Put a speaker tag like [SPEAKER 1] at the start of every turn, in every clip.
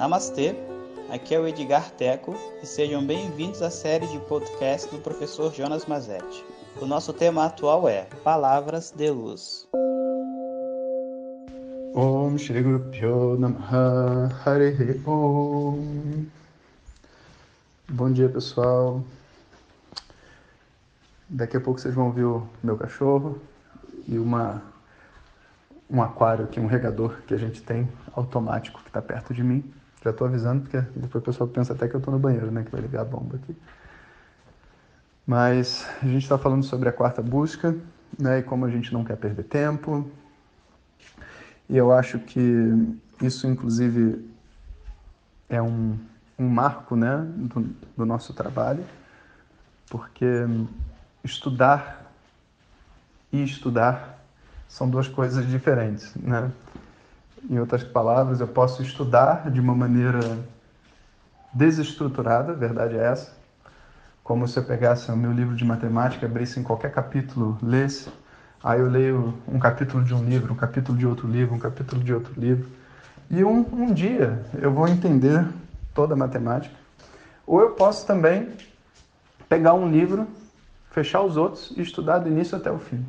[SPEAKER 1] Namastê, aqui é o Edgar Teco e sejam bem-vindos à série de podcast do professor Jonas Mazetti. O nosso tema atual é Palavras de Luz.
[SPEAKER 2] Om Shri Guru Pyo Namaha Om Bom dia pessoal Daqui a pouco vocês vão ver o meu cachorro e uma um aquário aqui, um regador que a gente tem automático que está perto de mim. Já estou avisando porque depois o pessoal pensa até que eu estou no banheiro, né? Que vai ligar a bomba aqui. Mas a gente está falando sobre a quarta busca, né? E como a gente não quer perder tempo. E eu acho que isso, inclusive, é um, um marco, né? Do, do nosso trabalho, porque estudar e estudar são duas coisas diferentes, né? Em outras palavras, eu posso estudar de uma maneira desestruturada, a verdade é essa, como se eu pegasse o meu livro de matemática, abrisse em qualquer capítulo, lesse, aí eu leio um capítulo de um livro, um capítulo de outro livro, um capítulo de outro livro, e um, um dia eu vou entender toda a matemática. Ou eu posso também pegar um livro, fechar os outros e estudar do início até o fim.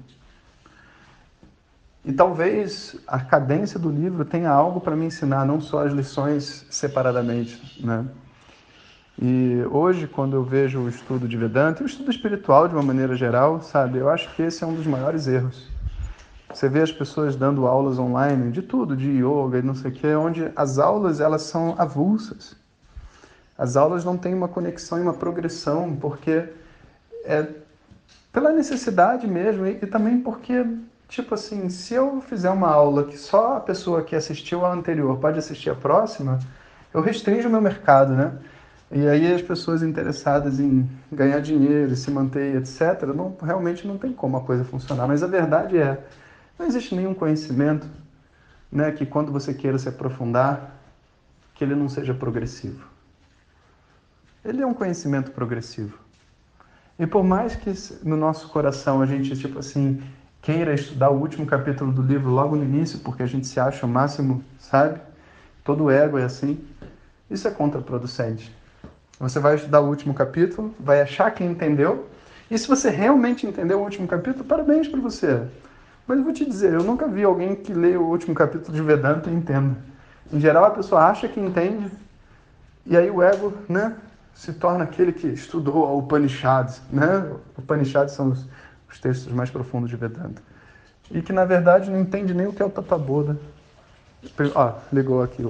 [SPEAKER 2] E talvez a cadência do livro tenha algo para me ensinar, não só as lições separadamente, né? E hoje, quando eu vejo o estudo de Vedanta, e o estudo espiritual de uma maneira geral, sabe, eu acho que esse é um dos maiores erros. Você vê as pessoas dando aulas online de tudo, de yoga e não sei o quê, onde as aulas elas são avulsas. As aulas não têm uma conexão e uma progressão, porque é pela necessidade mesmo e, e também porque Tipo assim, se eu fizer uma aula que só a pessoa que assistiu a anterior pode assistir a próxima, eu restringo o meu mercado, né? E aí as pessoas interessadas em ganhar dinheiro, se manter, etc., não, realmente não tem como a coisa funcionar. Mas a verdade é, não existe nenhum conhecimento né, que quando você queira se aprofundar, que ele não seja progressivo. Ele é um conhecimento progressivo. E por mais que no nosso coração a gente, tipo assim, queira estudar o último capítulo do livro logo no início, porque a gente se acha o máximo, sabe? Todo ego é assim. Isso é contraproducente. Você vai estudar o último capítulo, vai achar que entendeu, e se você realmente entendeu o último capítulo, parabéns para você. Mas eu vou te dizer, eu nunca vi alguém que lê o último capítulo de Vedanta e entenda. Em geral, a pessoa acha que entende, e aí o ego, né, se torna aquele que estudou o Upanishads, né? Upanishads são os os textos mais profundos de Vedanta. E que, na verdade, não entende nem o que é o Tataboda. Ó, ligou aqui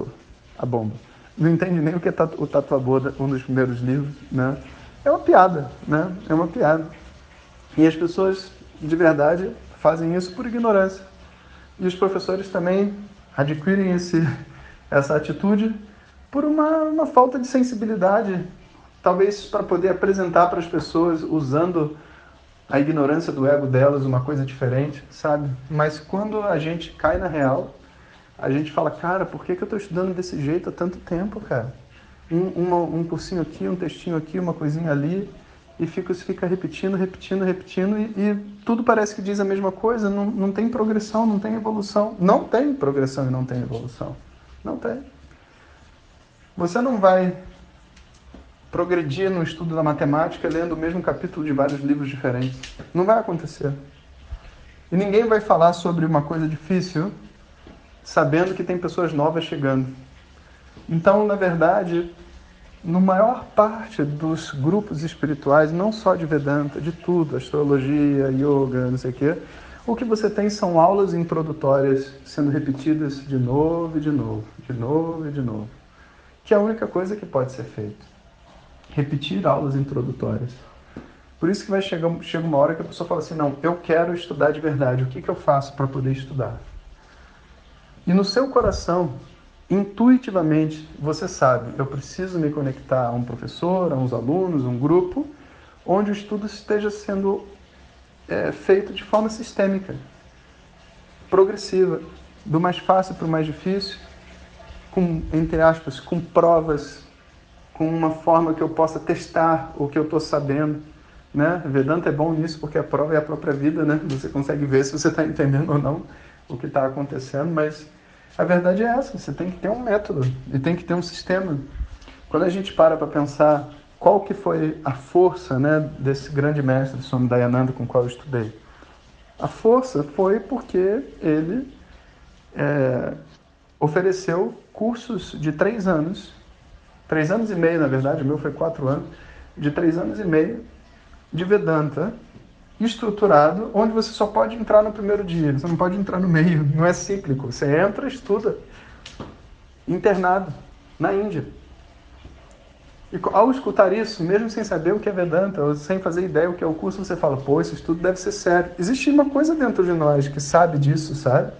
[SPEAKER 2] a bomba. Não entende nem o que é o Tataboda, um dos primeiros livros, né? É uma piada, né? É uma piada. E as pessoas, de verdade, fazem isso por ignorância. E os professores também adquirem esse, essa atitude por uma, uma falta de sensibilidade, talvez para poder apresentar para as pessoas usando a ignorância do ego delas uma coisa diferente, sabe? Mas quando a gente cai na real, a gente fala, cara, por que, que eu estou estudando desse jeito há tanto tempo, cara? Um, uma, um cursinho aqui, um textinho aqui, uma coisinha ali, e fica, fica repetindo, repetindo, repetindo, e, e, tudo parece que diz a mesma coisa, não, não tem progressão, não tem evolução. Não tem progressão e não tem evolução. Não tem. Você não vai progredir no estudo da matemática lendo o mesmo capítulo de vários livros diferentes. Não vai acontecer. E ninguém vai falar sobre uma coisa difícil sabendo que tem pessoas novas chegando. Então, na verdade, no maior parte dos grupos espirituais, não só de Vedanta, de tudo, astrologia, yoga, não sei o quê, o que você tem são aulas introdutórias sendo repetidas de novo e de novo, de novo e de novo. Que é a única coisa que pode ser feita repetir aulas introdutórias. Por isso que vai chegar chega uma hora que a pessoa fala assim, não, eu quero estudar de verdade, o que, que eu faço para poder estudar? E no seu coração, intuitivamente, você sabe, eu preciso me conectar a um professor, a uns alunos, um grupo, onde o estudo esteja sendo é, feito de forma sistêmica, progressiva, do mais fácil para o mais difícil, com, entre aspas, com provas com uma forma que eu possa testar o que eu estou sabendo. Né? Vedanta é bom nisso porque a prova é a própria vida, né? Você consegue ver se você está entendendo ou não o que está acontecendo, mas A verdade é essa, você tem que ter um método e tem que ter um sistema. Quando a gente para para pensar qual que foi a força né, desse grande mestre, Swami Dayananda, com o qual eu estudei, a força foi porque ele é, ofereceu cursos de três anos, três anos e meio, na verdade, o meu foi quatro anos, de três anos e meio de Vedanta estruturado, onde você só pode entrar no primeiro dia, você não pode entrar no meio, não é cíclico. Você entra, estuda, internado, na Índia. E ao escutar isso, mesmo sem saber o que é Vedanta, ou sem fazer ideia o que é o curso, você fala, pô, esse estudo deve ser sério. Existe uma coisa dentro de nós que sabe disso, sabe?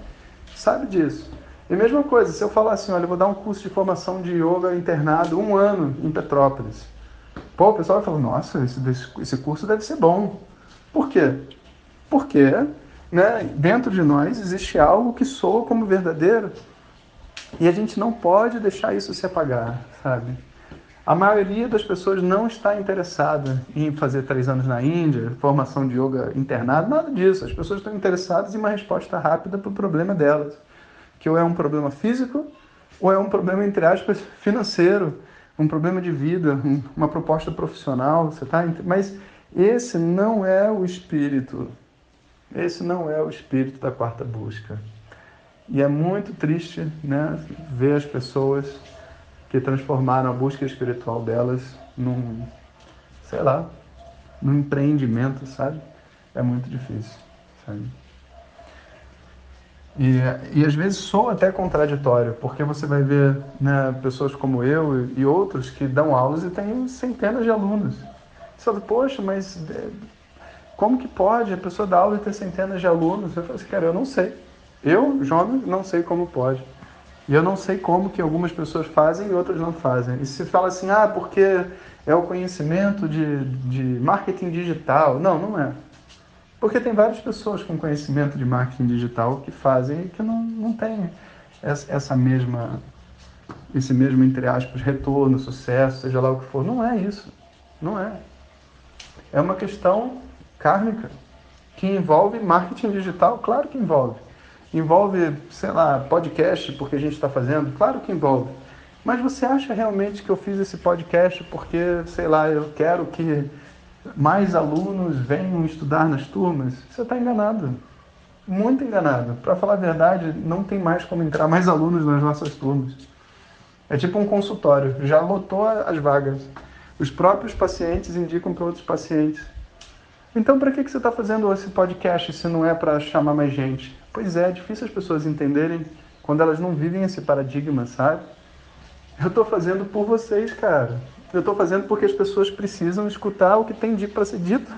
[SPEAKER 2] Sabe disso. E mesma coisa, se eu falar assim, olha, eu vou dar um curso de formação de yoga internado um ano em Petrópolis. Pô, o pessoal vai falar, nossa, esse, esse curso deve ser bom. Por quê? Porque né, dentro de nós existe algo que soa como verdadeiro e a gente não pode deixar isso se apagar, sabe? A maioria das pessoas não está interessada em fazer três anos na Índia, formação de yoga internado, nada disso. As pessoas estão interessadas em uma resposta rápida para o problema delas, que ou é um problema físico ou é um problema, entre aspas, financeiro, um problema de vida, uma proposta profissional, você tá? Mas esse não é o espírito. Esse não é o espírito da quarta busca. E é muito triste né, ver as pessoas que transformaram a busca espiritual delas num, sei lá, num empreendimento, sabe? É muito difícil, sabe? E, e às vezes soa até contraditório, porque você vai ver né, pessoas como eu e, e outros que dão aulas e têm centenas de alunos. Você fala, poxa, mas é, como que pode a pessoa dar aula e ter centenas de alunos? Eu falo assim, cara, eu não sei. Eu, Jonas, não sei como pode. E eu não sei como que algumas pessoas fazem e outras não fazem. E se fala assim, ah, porque é o conhecimento de, de marketing digital. Não, não é. Porque tem várias pessoas com conhecimento de marketing digital que fazem e que não, não tem essa mesma, esse mesmo, entre aspas, retorno, sucesso, seja lá o que for. Não é isso. Não é é uma questão kármica que envolve marketing digital, claro que envolve. Envolve, sei lá, podcast porque a gente está fazendo, claro que envolve. Mas você acha realmente que eu fiz esse podcast porque, sei lá, eu quero que mais alunos venham estudar nas turmas? Você está enganado. Muito enganado. Para falar a verdade, não tem mais como entrar mais alunos nas nossas turmas. É tipo um consultório, já lotou as vagas. Os próprios pacientes indicam para outros pacientes. Então, para que, que você está fazendo esse podcast se não é para chamar mais gente? Pois é, é difícil as pessoas entenderem quando elas não vivem esse paradigma, sabe? Eu estou fazendo por vocês, cara. Eu estou fazendo porque as pessoas precisam escutar o que tem para ser dito.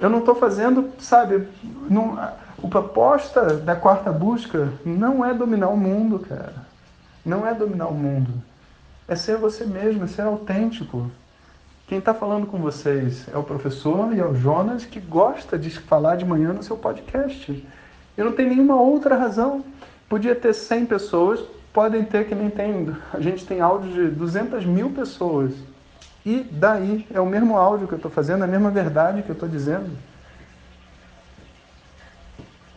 [SPEAKER 2] Eu não estou fazendo, sabe? Não, a proposta da quarta busca não é dominar o mundo, cara. Não é dominar o mundo é ser você mesmo, é ser autêntico. Quem está falando com vocês é o professor e é o Jonas que gosta de falar de manhã no seu podcast. E não tem nenhuma outra razão. Podia ter 100 pessoas, podem ter que nem tem. A gente tem áudio de 200 mil pessoas. E daí é o mesmo áudio que eu estou fazendo, é a mesma verdade que eu estou dizendo.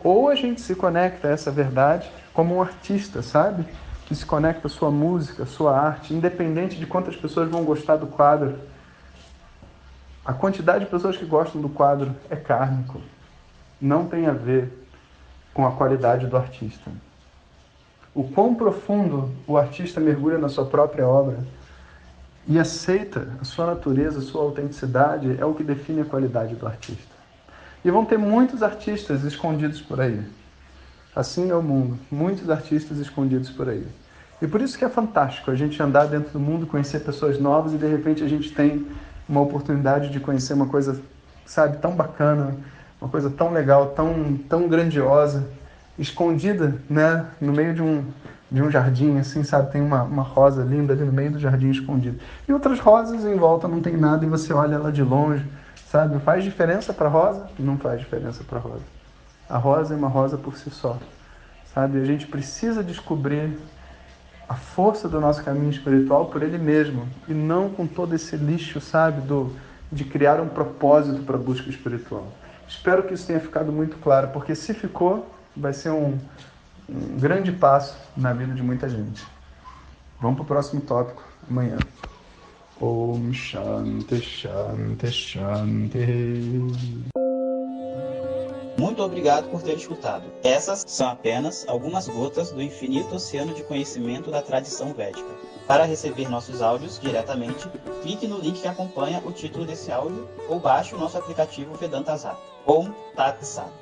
[SPEAKER 2] Ou a gente se conecta a essa verdade como um artista, sabe? que se conecta à sua música, à sua arte, independente de quantas pessoas vão gostar do quadro. A quantidade de pessoas que gostam do quadro é kármico. Não tem a ver com a qualidade do artista. O quão profundo o artista mergulha na sua própria obra e aceita a sua natureza, a sua autenticidade é o que define a qualidade do artista. E vão ter muitos artistas escondidos por aí. Assim é o mundo, muitos artistas escondidos por aí. E por isso que é fantástico a gente andar dentro do mundo, conhecer pessoas novas e de repente a gente tem uma oportunidade de conhecer uma coisa, sabe, tão bacana, uma coisa tão legal, tão, tão grandiosa, escondida, né, no meio de um, de um jardim, assim, sabe, tem uma, uma rosa linda ali no meio do jardim escondido. E outras rosas em volta não tem nada e você olha ela de longe, sabe? Faz diferença para rosa? Não faz diferença para rosa. A rosa é uma rosa por si só, sabe? A gente precisa descobrir a força do nosso caminho espiritual por ele mesmo e não com todo esse lixo, sabe, do de criar um propósito para a busca espiritual. Espero que isso tenha ficado muito claro, porque se ficou, vai ser um um grande passo na vida de muita gente. Vamos para o próximo tópico amanhã. Om Shanti Shanti Shanti.
[SPEAKER 1] Muito obrigado por ter escutado. Essas são apenas algumas gotas do infinito oceano de conhecimento da tradição védica. Para receber nossos áudios diretamente, clique no link que acompanha o título desse áudio ou baixe o nosso aplicativo Vedanta Zap. Om Tat Sat.